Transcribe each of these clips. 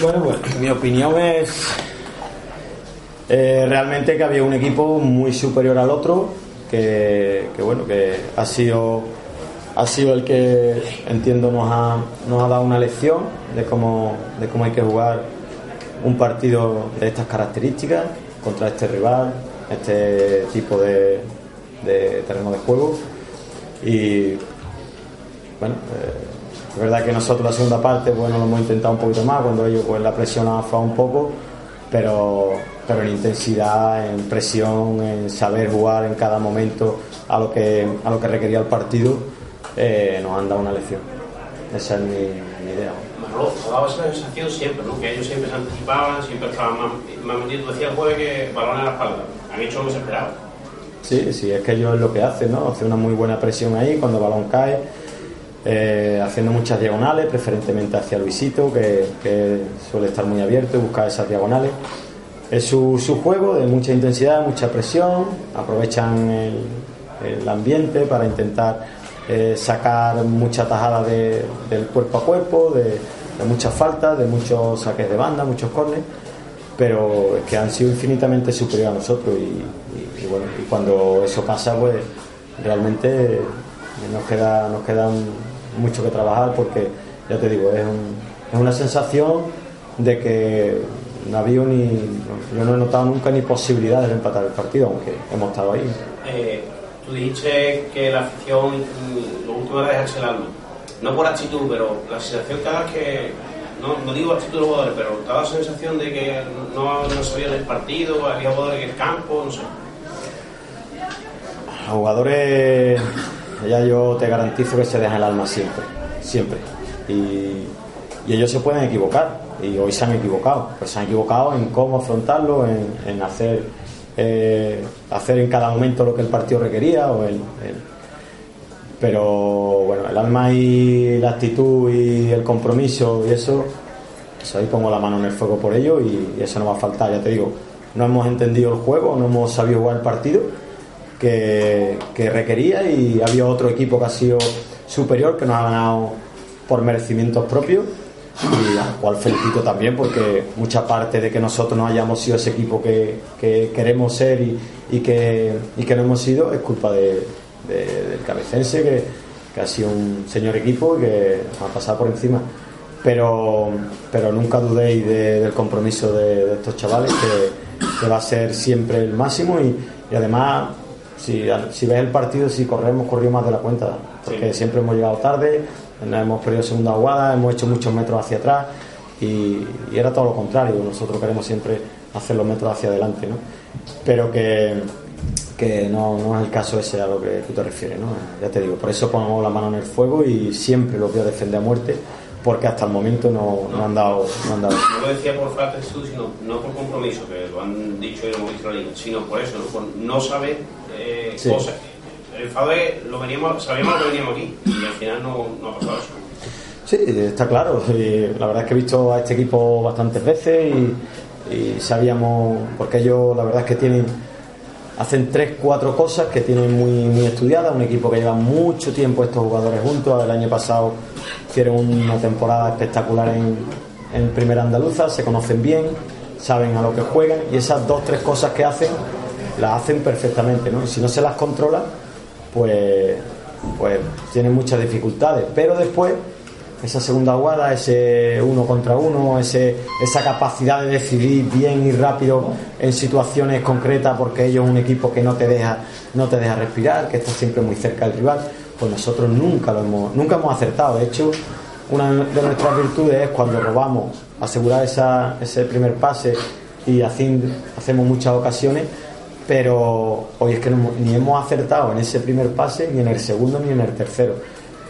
Bueno, pues mi opinión es eh, realmente que había un equipo muy superior al otro, que, que bueno, que ha sido ha sido el que entiendo nos ha, nos ha dado una lección de cómo, de cómo hay que jugar un partido de estas características contra este rival, este tipo de, de terreno de juego. Y bueno, eh, es verdad que nosotros la segunda parte bueno lo hemos intentado un poquito más, cuando ellos pues la presión ha un poco, pero, pero en intensidad, en presión, en saber jugar en cada momento a lo que, a lo que requería el partido, eh, nos han dado una lección. Esa es mi, mi idea. Manolo, dado esa sensación siempre, ¿no? Que ellos siempre se anticipaban, siempre estaban más, más metidos. Tú decías el jueves que balón en la espalda. Han hecho lo que se esperaba. Sí, sí, es que ellos es lo que hacen, ¿no? Hace una muy buena presión ahí cuando el balón cae, eh, haciendo muchas diagonales, preferentemente hacia Luisito, que, suele estar muy abierto y buscar esas diagonales. Es su, su juego de mucha intensidad, mucha presión, aprovechan el, el ambiente para intentar eh, sacar mucha tajada de- del cuerpo a cuerpo, de, muchas faltas, de muchos saques de banda, muchos corners, pero es que han sido infinitamente superiores a nosotros y, bueno, y cuando eso pasa, pues realmente nos queda, nos queda mucho que trabajar porque, ya te digo, es, un- es una sensación de que no había ni, yo no he notado nunca ni posibilidades de empatar el partido, aunque hemos estado ahí. Eh, tú dijiste que la afición mm, lo último era dejarse el alma. No por actitud, pero la sensación cada vez que. No, no digo actitud de los jugadores, pero da la sensación de que no, no sabían el partido, había jugadores en el campo, no sé. Los jugadores, ya yo te garantizo que se dejan el alma siempre, siempre. Y, ellos se pueden equivocar, y hoy se han equivocado, pero se han equivocado en cómo afrontarlo, en, hacer, eh, hacer en cada momento lo que el partido requería. O el, pero bueno, el alma y la actitud y el compromiso y eso, ahí pongo la mano en el fuego por ello y eso no va a faltar, ya te digo. No hemos entendido el juego, no hemos sabido jugar el partido que, que requería y había otro equipo que ha sido superior, que nos ha ganado por merecimientos propios y al cual felicito también porque mucha parte de que nosotros no hayamos sido ese equipo que, que queremos ser y, y que, y que no hemos sido es culpa de, de- del cabecense que, que ha sido un señor equipo y que nos ha pasado por encima. Pero, pero nunca dudéis de- del compromiso de, de estos chavales que, que va a ser siempre el máximo y, y además si, si ves el partido si corremos corrido más de la cuenta porque siempre hemos llegado tarde hemos perdido segunda jugada hemos hecho muchos metros hacia atrás y, y era todo lo contrario nosotros queremos siempre hacer los metros hacia adelante ¿no? pero que que no, no es el caso ese a lo que tú te refieres, ¿no? Ya te digo, por eso pongo la mano en el fuego y siempre lo voy a defender a muerte, porque hasta el momento no, no han dado, no han dado. No lo decía por falta de sino no por compromiso, que lo han dicho y lo hemos visto en la liga, sino por eso, ¿no? por no saber eh, Sí. cosas. El enfado es, lo veníamos, sabíamos lo que veníamos aquí y al final no, no ha pasado eso. Sí, está claro. la verdad es que he visto a este equipo bastantes veces y, y sabíamos, porque ellos la verdad es que tienen, hacen tres, cuatro cosas que tienen muy, muy estudiadas. Un equipo que lleva mucho tiempo estos jugadores juntos. El año pasado hicieron una temporada espectacular en, en Primera Andaluza, se conocen bien, saben a lo que juegan y esas dos, tres cosas que hacen, las hacen perfectamente. ¿no? Y si no se las controla, pues, pues tienen muchas dificultades. Pero después esa segunda jugada, ese uno contra uno, ese, esa capacidad de decidir bien y rápido en situaciones concretas, porque ellos es un equipo que no te deja, no te deja respirar, que está siempre muy cerca del rival, pues nosotros nunca lo hemos, nunca hemos acertado. De hecho, una de nuestras virtudes es cuando robamos, asegurar esa, ese primer pase y así hacemos muchas ocasiones, pero hoy es que no ni hemos acertado en ese primer pase, ni en el segundo, ni en el tercero.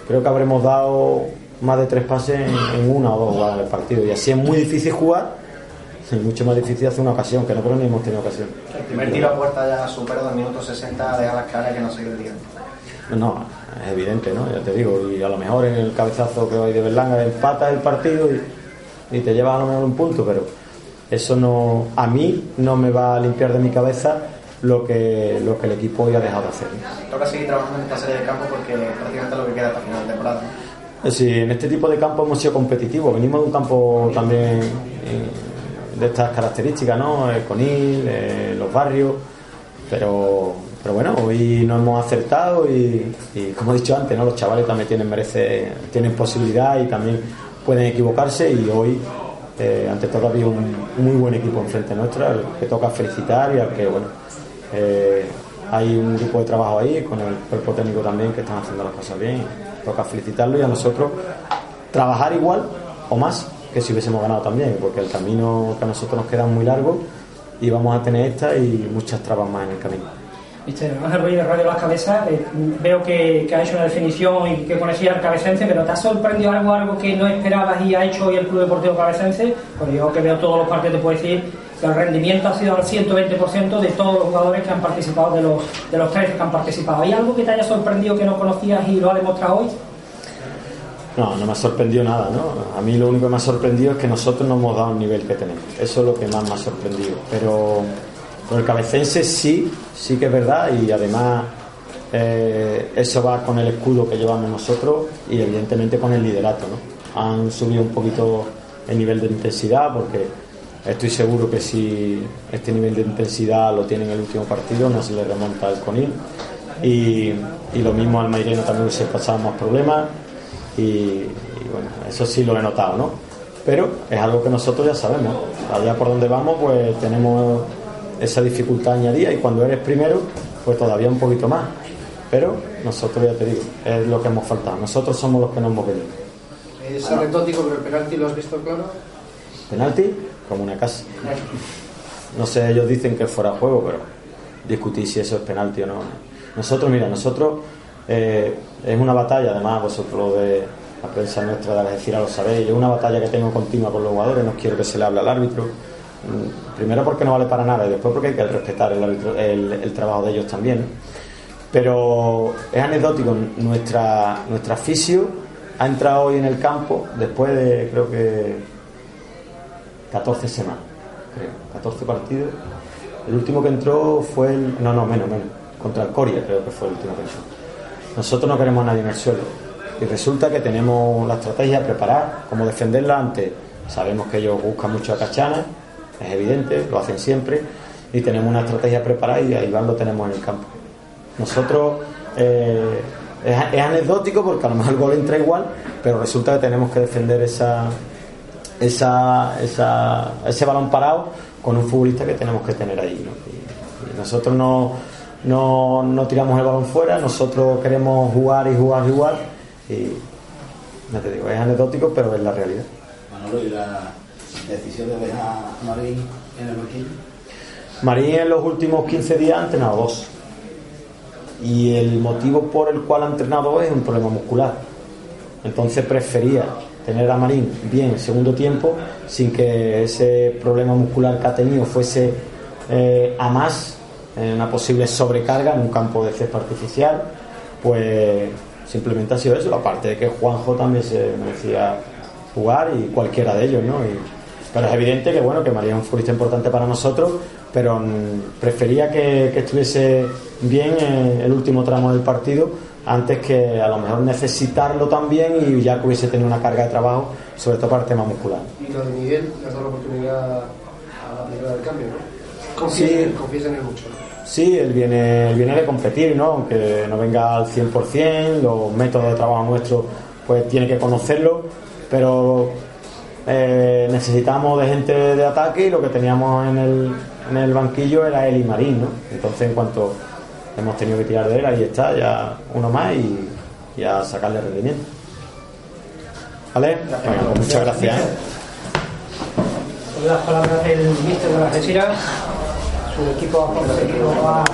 Creo que habremos dado más de tres pases en, en una o dos jugadas del partido y así es muy difícil jugar y mucho más difícil hacer una ocasión, que no creo ni hemos tenido ocasión. El primer tiro a puerta ya supera dos minutos 60, deja las caras que no sigue el día. No, es evidente, ¿no? Ya te digo, y a lo mejor en el cabezazo que hay de Berlanga empatas el partido y, y te llevas a lo mejor un punto, pero eso no, a mí no me va a limpiar de mi cabeza lo que, lo que el equipo hoy ha dejado de hacer. Toca seguir trabajando en esta serie de campo porque prácticamente es lo que queda hasta final de temporada. Sí, en este tipo de campo hemos sido competitivos. Venimos de un campo también eh, de estas características, ¿no? El Conil, eh, los barrios, pero, pero bueno, hoy no hemos acertado y, como he dicho antes, ¿no? Los chavales también tienen merece, tienen posibilidad y también pueden equivocarse y hoy eh, ante todo había un, muy buen equipo enfrente nuestro, al que toca felicitar y al que bueno hay un grupo de trabajo ahí con el cuerpo técnico también que están haciendo las cosas bien toca felicitarlo y a nosotros trabajar igual o más que si hubiésemos ganado también, porque el camino que a nosotros nos queda muy largo y vamos a tener esta y muchas trabas más en el camino. Mister Ángel Ruiz de Radio Las Cabezas, eh, veo que, que, ha hecho una definición y que conocía al cabecense, pero ¿te ha sorprendido algo, algo que no esperabas y ha hecho hoy el Club Deportivo Cabecense? Pues yo que veo todos los partidos te puedo decir que el rendimiento ha sido al 120% de todos los jugadores que han participado, de los, de los tres que han participado. ¿Hay algo que te haya sorprendido que no conocías y lo ha demostrado hoy? No, no me ha sorprendido nada, ¿no? A mí lo único que me ha sorprendido es que nosotros no hemos dado el nivel que tenemos. Eso es lo que más me ha sorprendido. Pero con el cabecense sí, sí que es verdad y además eh, eso va con el escudo que llevamos nosotros y evidentemente con el liderato, ¿no? Han subido un poquito el nivel de intensidad porque estoy seguro que si este nivel de intensidad lo tiene en el último partido no se le remonta el Conil y, y lo mismo al Maireno también se pasaban más problemas y, y, bueno, eso sí lo he notado, ¿no? Pero es algo que nosotros ya sabemos. Allá por donde vamos, pues tenemos esa dificultad añadida y cuando eres primero, pues todavía un poquito más. Pero nosotros, ya te digo, es lo que hemos faltado. Nosotros somos los que nos hemos venido. Es anecdótico, pero el penalti lo has visto claro. ¿Penalti? Como una casa. No sé, ellos dicen que fuera juego, pero discutir si eso es penalti o no. Nosotros, mira, nosotros eh, es una batalla, además vosotros de la prensa nuestra de Algeciras lo sabéis, es una batalla que tengo continua con los jugadores, no quiero que se le hable al árbitro, primero porque no vale para nada y después porque hay que respetar el, árbitro, el, trabajo de ellos también. Pero es anecdótico, nuestra, nuestra fisio ha entrado hoy en el campo después de creo que 14 semanas, creo, 14 partidos. El último que entró fue el, no, no, menos, menos, contra el Coria creo que fue el último que entró. Nosotros no queremos a nadie en el suelo. Y resulta que tenemos la estrategia preparada, cómo defenderla antes. Sabemos que ellos buscan mucho a Cachana, es evidente, lo hacen siempre, y tenemos una estrategia preparada y a Iván lo tenemos en el campo. Nosotros eh, es, anecdótico porque a lo mejor el gol entra igual, pero resulta que tenemos que defender esa, esa, esa, ese balón parado con un futbolista que tenemos que tener ahí. ¿no? Y, y nosotros no, no, no, tiramos el balón fuera, nosotros queremos jugar y jugar y jugar. Y no te digo, es anecdótico, pero es la realidad. Manolo, ¿y la decisión de dejar a Marín en el banquillo? Marín en los últimos 15 días ha entrenado dos. Y el motivo por el cual ha entrenado dos es un problema muscular. Entonces prefería tener a Marín bien en segundo tiempo sin que ese problema muscular que ha tenido fuese eh, a más en una posible sobrecarga en un campo de césped artificial pues simplemente ha sido eso aparte de que Juanjo también se merecía jugar y cualquiera de ellos ¿no? Y, pero es evidente que bueno que María es un futbolista importante para nosotros pero mm, prefería que, que, estuviese bien en el último tramo del partido antes que a lo mejor necesitarlo también y ya que hubiese tenido una carga de trabajo sobre todo para el tema muscular y lo de Miguel le has dado la oportunidad a la primera del cambio ¿no? confías, sí. en él mucho. Sí, él viene, él viene de competir, ¿no? Aunque no venga al 100%, los métodos de trabajo nuestros, pues tiene que conocerlo, pero eh, necesitamos de gente de ataque y lo que teníamos en el, en el banquillo era él y Marín, ¿no? Entonces, en cuanto hemos tenido que tirar de él, ahí está, ya uno más y, y a sacarle rendimiento. ¿Vale? Bueno, pues muchas gracias. ¿eh? Las palabras del ministro de la Algeciras su equipo ha conseguido ha